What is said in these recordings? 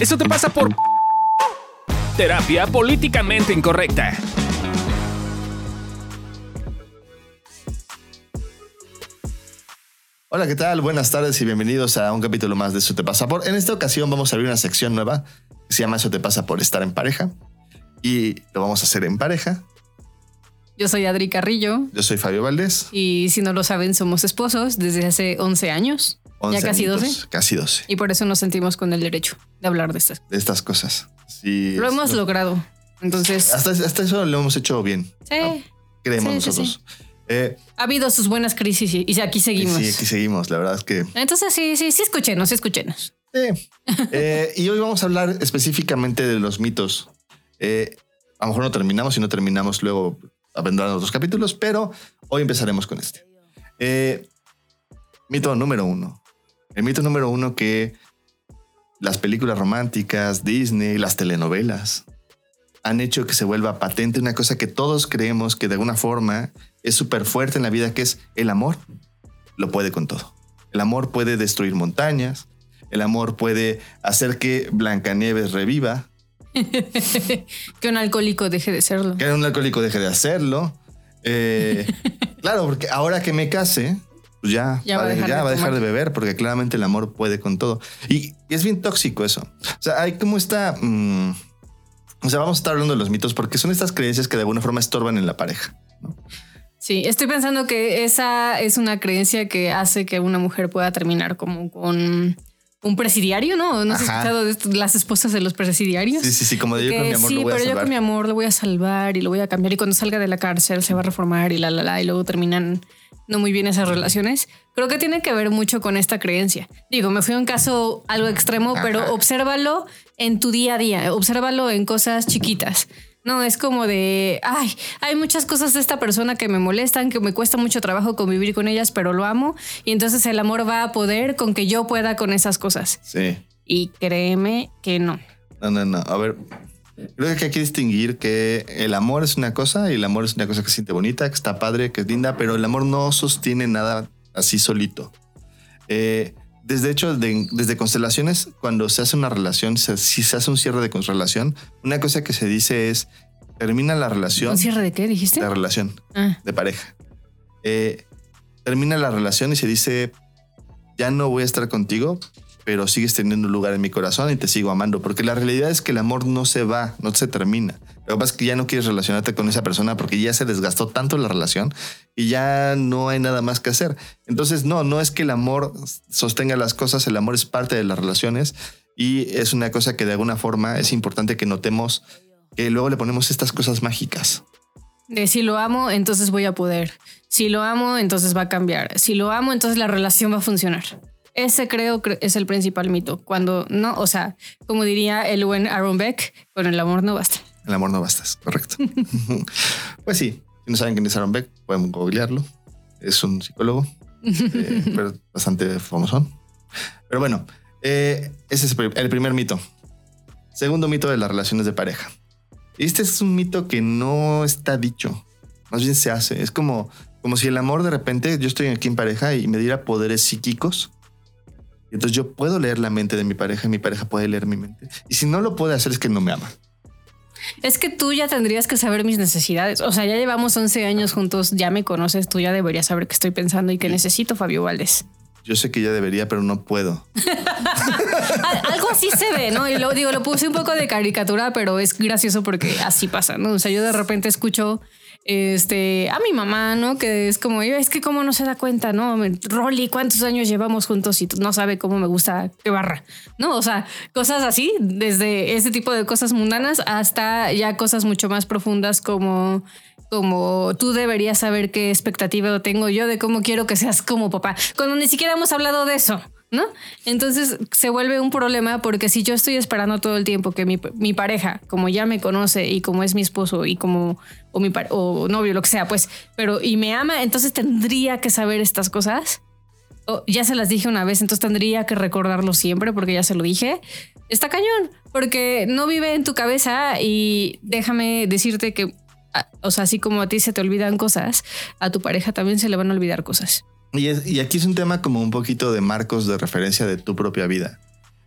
Eso te pasa por terapia políticamente incorrecta. Hola, ¿qué tal? Buenas tardes y bienvenidos a un capítulo más de Eso te pasa por. En esta ocasión vamos a abrir una sección nueva que se llama Eso te pasa por estar en pareja. Y lo vamos a hacer en pareja. Yo soy Adri Carrillo. Yo soy Fabio Valdés. Y si no lo saben, somos esposos desde hace 11 años. 11 ya casi añitos, 12. Casi 12. Y por eso nos sentimos con el derecho de hablar de estas. De estas cosas. Sí, Lo hemos logrado. Entonces, Hasta, hasta eso lo hemos hecho bien. sí, ¿no? Creemos Sí, sí, nosotros. Eh, ha habido sus buenas crisis y, y aquí seguimos. sí, aquí seguimos. La verdad es que Entonces, sí, sí, sí, escúchenos, escúchenos. Sí. Eh, y hoy vamos a hablar específicamente de los mitos. Eh, a lo mejor no terminamos y no terminamos luego vendrán otros capítulos, pero hoy empezaremos con este. Eh, mito número uno. El mito número uno que las películas románticas, Disney, las telenovelas han hecho que se vuelva patente una cosa que todos creemos que de alguna forma es súper fuerte en la vida, que es el amor. Lo puede con todo. El amor puede destruir montañas. El amor puede hacer que Blancanieves reviva, que un alcohólico deje de serlo. que un alcohólico deje de hacerlo. Eh, claro, porque ahora que me case, pues ya, Ya va a de- dejar ya de va a dejar de tomar. beber, porque claramente el amor puede con todo. Y, es bien tóxico eso. O sea, hay como esta... mm, o sea, vamos a estar hablando de los mitos porque son estas creencias que de alguna forma estorban en la pareja. Sí, estoy pensando que esa es una creencia que hace que una mujer pueda terminar como con un presidiario, ¿no? ¿No has Ajá. escuchado de esto- las esposas de los presidiarios? Sí, sí, sí, como de yo con Que mi amor sí, lo voy a pero yo con mi amor lo voy a salvar y lo voy a cambiar y cuando salga de la cárcel se va a reformar y la la la y luego terminan no muy bien esas relaciones. Creo que tiene que ver mucho con esta creencia. Digo, me fui a un caso algo extremo, Ajá. pero obsérvalo en tu día a día, obsérvalo en cosas chiquitas. No, es como de, ay, hay muchas cosas de esta persona que me molestan, que me cuesta mucho trabajo convivir con ellas, pero lo amo. Y entonces el amor va a poder con que yo pueda con esas cosas. Sí. Y créeme que no. No, no, no. A ver, creo que hay que distinguir que el amor es una cosa y el amor es una cosa que se siente bonita, que está padre, que es linda, pero el amor no sostiene nada así solito. Eh, desde hecho, de- desde constelaciones, cuando se hace una relación, se- si se hace un cierre de relación, una cosa que se dice es, termina la relación, ¿Un cierre de qué dijiste? la relación Ah. de pareja. Eh, termina la relación y se dice, ya no voy a estar contigo, pero sigues teniendo un lugar en mi corazón y te sigo amando, porque la realidad es que el amor no se va, no se termina. Lo que pasa es que ya no quieres relacionarte con esa persona porque ya se desgastó tanto la relación y ya no hay nada más que hacer. Entonces, no, no es que el amor sostenga las cosas, el amor es parte de las relaciones y es una cosa que de alguna forma es importante que notemos que luego le ponemos estas cosas mágicas. De si lo amo, entonces voy a poder. Si lo amo, entonces va a cambiar. Si lo amo, entonces la relación va a funcionar. Ese creo que es el principal mito. Cuando no, o sea, como diría el buen Aaron Beck, con el amor no basta. El amor no bastas, correcto. pues sí, si no saben quién es Aaron Beck, pueden googlearlo. Es un psicólogo, eh, pero bastante famoso. Pero bueno, eh, ese es el primer mito. Segundo mito de las relaciones de pareja. Este es un mito que no está dicho, más bien se hace. Es como, como si el amor de repente, yo estoy aquí en pareja y me diera poderes psíquicos. Entonces yo puedo leer la mente de mi pareja y mi pareja puede leer mi mente. Y si no lo puede hacer es que no me ama. Es que tú ya tendrías que saber mis necesidades. O sea, ya llevamos 11 años juntos, ya me conoces, tú ya deberías saber qué estoy pensando y qué necesito, Fabio Valdés. Yo sé que ya debería, pero no puedo. Al- Algo así se ve, ¿no? Y lo digo, lo puse un poco de caricatura, pero es gracioso porque así pasa, ¿no? O sea, yo de repente escucho este a mi mamá, ¿no? Que es como, es que cómo no se da cuenta, ¿no? Rolly, ¿cuántos años llevamos juntos y no sabe cómo me gusta que barra? ¿No? O sea, cosas así, desde ese tipo de cosas mundanas hasta ya cosas mucho más profundas como como tú deberías saber qué expectativa tengo yo de cómo quiero que seas como papá, cuando ni siquiera hemos hablado de eso. ¿No? Entonces se vuelve un problema porque si yo estoy esperando todo el tiempo que mi, pareja, como ya me conoce y como es mi esposo y como o mi o novio, lo que sea, pues, pero y me ama, entonces tendría que saber estas cosas. Ya se las dije una vez, entonces tendría que recordarlo siempre porque ya se lo dije. Está cañón, porque no vive en tu cabeza y déjame decirte que, o sea, así como a ti se te olvidan cosas, a tu pareja también se le van a olvidar cosas. Y, es- y aquí es un tema como un poquito de marcos de referencia de tu propia vida.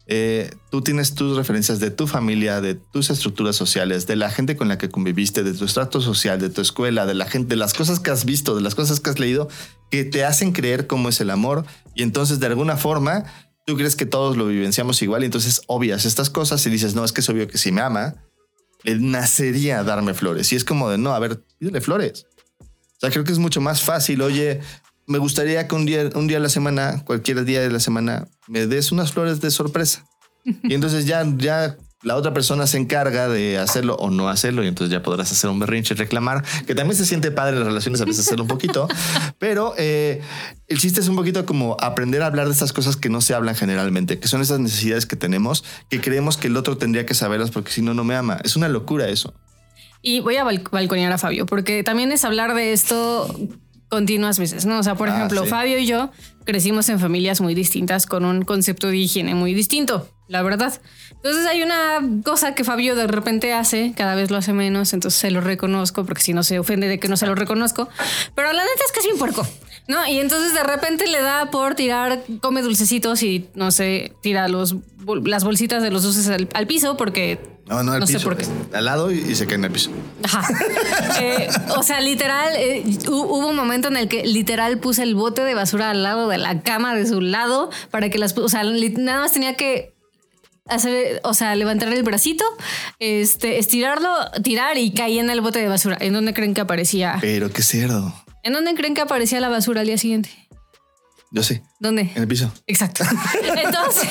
eh, tú tienes tus referencias de tu familia, de tus estructuras sociales, de la gente con la que conviviste, de tu estrato social, de tu escuela, de la gente, de las cosas que has visto, de las cosas que has leído, que te hacen creer cómo es el amor. Y entonces, de alguna forma, tú crees que todos lo vivenciamos igual y entonces obvias estas cosas y dices, no, es que es obvio que si me ama, le nacería darme flores. Y es como de, no, a ver, pídele flores. O sea, creo que es mucho más fácil, oye, me gustaría que un día, un día a la semana, cualquier día de la semana, me des unas flores de sorpresa. Y entonces ya, ya la otra persona se encarga de hacerlo o no hacerlo y entonces ya podrás hacer un berrinche y reclamar, que también se siente padre en las relaciones a veces hacerlo un poquito, pero eh, el chiste es un poquito como aprender a hablar de estas cosas que no se hablan generalmente, que son esas necesidades que tenemos, que creemos que el otro tendría que saberlas porque si no, no me ama. Es una locura eso. Y voy a balconear a Fabio, porque también es hablar de esto continuas veces, ¿no? O sea, por ah, ejemplo, Fabio y yo crecimos en familias muy distintas con un concepto de higiene muy distinto, la verdad. Entonces hay una cosa que Fabio de repente hace, cada vez lo hace menos, entonces se lo reconozco, porque si no se ofende de que no se lo reconozco, pero la neta es que es un puerco, ¿no? Y entonces de repente le da por tirar, come dulcecitos y no sé, tira los, las bolsitas de los dulces al piso porque no, no, al piso. Sé por qué. Al lado y, se cae en el piso. Ajá. Eh, o sea, literal, eh, hubo un momento en el que literal puse el bote de basura al lado de la cama de su lado para que las. O sea, nada más tenía que hacer, o sea, levantar el bracito, este, estirarlo, tirar y caía en el bote de basura. ¿En dónde creen que aparecía? Pero qué cerdo. ¿En dónde creen que aparecía la basura al día siguiente? Yo sí. ¿Dónde? En el piso. Exacto. Entonces,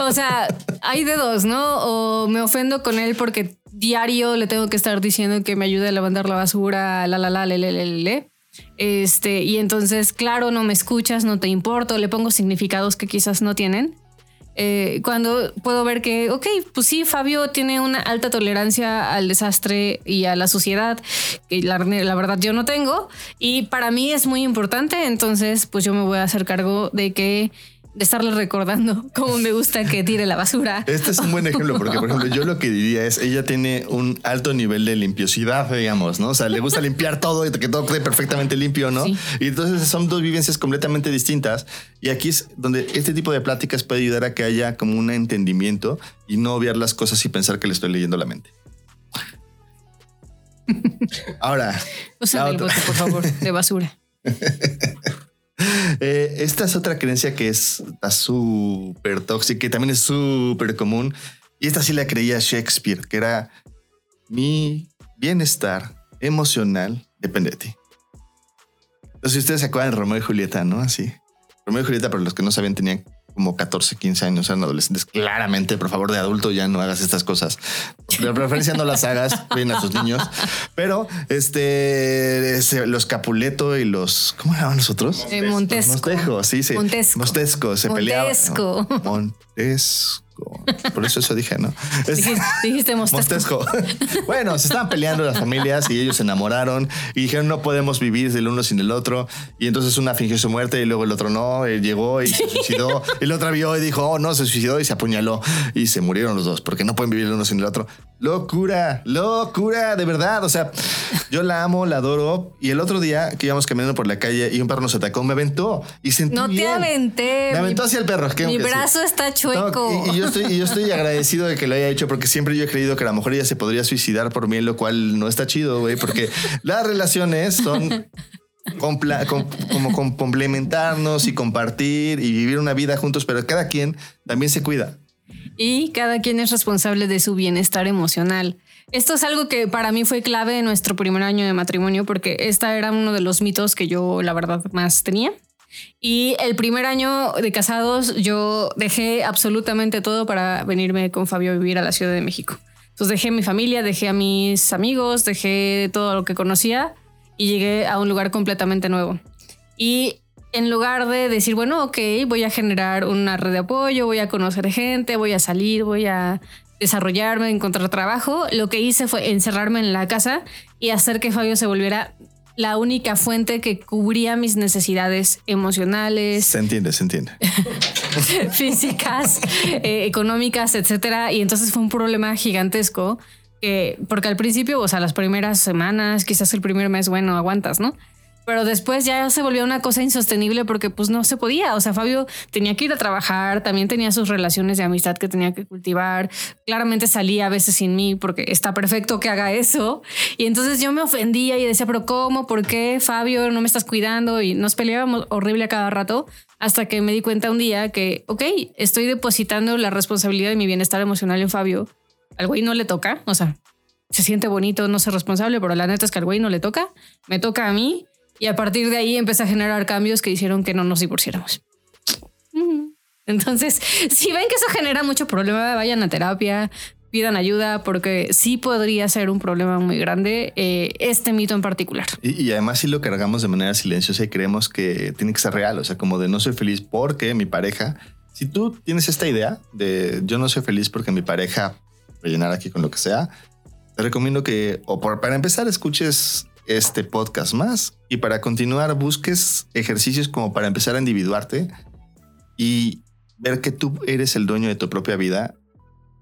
o sea, hay de dos, ¿no? O me ofendo con él porque diario le tengo que estar diciendo que me ayude a levantar la basura, la, la, la, le, le, le, le. Este, y entonces, claro, no me escuchas, no te importo, le pongo significados que quizás no tienen. Eh, cuando puedo ver que, ok, pues sí, Fabio tiene una alta tolerancia al desastre y a la suciedad, que la, la, verdad yo no tengo, y para mí es muy importante, entonces pues yo me voy a hacer cargo de que de estarle recordando cómo me gusta que tire la basura. Este es un buen ejemplo, porque por ejemplo, yo lo que diría es, ella tiene un alto nivel de limpiosidad, digamos, ¿no? O sea, le gusta limpiar todo y que todo quede perfectamente limpio, ¿no? Y entonces son dos vivencias completamente distintas. Y aquí es donde este tipo de pláticas puede ayudar a que haya como un entendimiento y no obviar las cosas y pensar que le estoy leyendo la mente. Ahora. Usa el bote, por favor, de basura. Eh, esta es otra creencia que es súper tóxica y también es súper común. Y esta sí la creía Shakespeare, que era mi bienestar emocional depende de ti. Entonces, ustedes se acuerdan de Romeo y Julieta, ¿no? Así. Romeo y Julieta, para los que no sabían, tenían como 14, 15 años, eran adolescentes. Claramente, por favor, de adulto ya no hagas estas cosas. De preferencia no las hagas, bien a sus niños. Pero este, los Capuleto y los, ¿cómo llaman nosotros? Eh, Montesco. Montesco, sí, sí. Montesco. Montesco, se peleaban. Montesco. Montesco. Por eso eso dije, ¿no? Dijiste, Mostesco. bueno, se estaban peleando las familias y ellos se enamoraron y dijeron no podemos vivir del uno sin el otro. Y entonces una fingió su muerte y luego el otro no. Él llegó y se suicidó. y el otro vio y dijo, oh, no, se suicidó y se apuñaló. Y se murieron los dos porque no pueden vivir el uno sin el otro. Locura, locura, de verdad. O sea, yo la amo, la adoro. Y el otro día que íbamos caminando por la calle y un perro nos atacó, me aventó y sentí No te aventé. Me aventó hacia el perro. mi brazo está chueco. y, yo estoy, y yo estoy agradecido de que lo haya hecho porque siempre yo he creído que a lo mejor ella se podría suicidar por mí, lo cual no está chido, güey, porque las relaciones son como complementarnos y compartir y vivir una vida juntos, pero cada quien también se cuida. Y cada quien es responsable de su bienestar emocional. Esto es algo que para mí fue clave en nuestro primer año de matrimonio porque esta era uno de los mitos que yo la verdad más tenía. Y el primer año de casados yo dejé absolutamente todo para venirme con Fabio a vivir a la Ciudad de México. Entonces dejé mi familia, dejé a mis amigos, dejé todo lo que conocía y llegué a un lugar completamente nuevo. Y en lugar de decir, bueno, ok, voy a generar una red de apoyo, voy a conocer gente, voy a salir, voy a desarrollarme, encontrar trabajo, lo que hice fue encerrarme en la casa y hacer que Fabio se volviera la única fuente que cubría mis necesidades emocionales. Se entiende, se entiende. físicas, eh, económicas, etcétera. Y entonces fue un problema gigantesco. porque al principio, o sea, las primeras semanas, quizás el primer mes, bueno, aguantas, ¿no? Pero después ya se volvió una cosa insostenible porque pues no se podía. O sea, Fabio tenía que ir a trabajar, también tenía sus relaciones de amistad que tenía que cultivar. Claramente salía a veces sin mí porque está perfecto que haga eso. Y entonces yo me ofendía y decía, pero ¿cómo? ¿Por qué Fabio no me estás cuidando? Y nos peleábamos horrible a cada rato hasta que me di cuenta un día que, ok, estoy depositando la responsabilidad de mi bienestar emocional en Fabio. Al güey no le toca, o sea, se siente bonito no ser responsable, pero la neta es que al güey no le toca, me toca a mí y a partir de ahí empecé a generar cambios que hicieron que no nos divorciáramos. Entonces, si ven que eso genera mucho problema, vayan a terapia, pidan ayuda, porque sí podría ser un problema muy grande eh, este mito en particular. Y, además si lo cargamos de manera silenciosa y creemos que tiene que ser real, o sea, como de no soy feliz porque mi pareja, si tú tienes esta idea de yo no soy feliz porque mi pareja rellenar aquí con lo que sea, te recomiendo que, o por, para empezar, escuches este podcast más. Y para continuar, busques ejercicios como para empezar a individuarte y ver que tú eres el dueño de tu propia vida.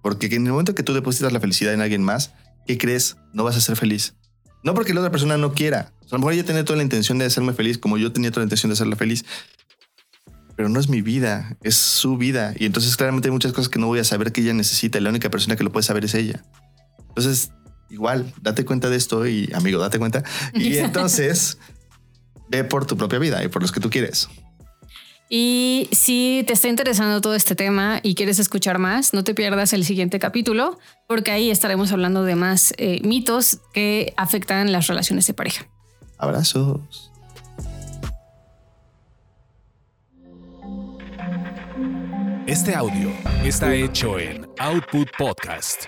Porque en el momento que tú depositas la felicidad en alguien más, ¿qué crees? No vas a ser feliz. No porque la otra persona no quiera. a lo mejor ella tiene toda la intención de hacerme feliz, como yo tenía toda la intención de hacerla feliz. Pero no es mi vida, es su vida. Y entonces claramente hay muchas cosas que no voy a saber que ella necesita. La única persona que lo puede saber es ella. Entonces, igual, date cuenta de esto y amigo, date cuenta. Y entonces ve por tu propia vida y por los que tú quieres. Y si te está interesando todo este tema y quieres escuchar más, no te pierdas el siguiente capítulo, porque ahí estaremos hablando de más eh, mitos que afectan las relaciones de pareja. Abrazos. Este audio está hecho en Output Podcast.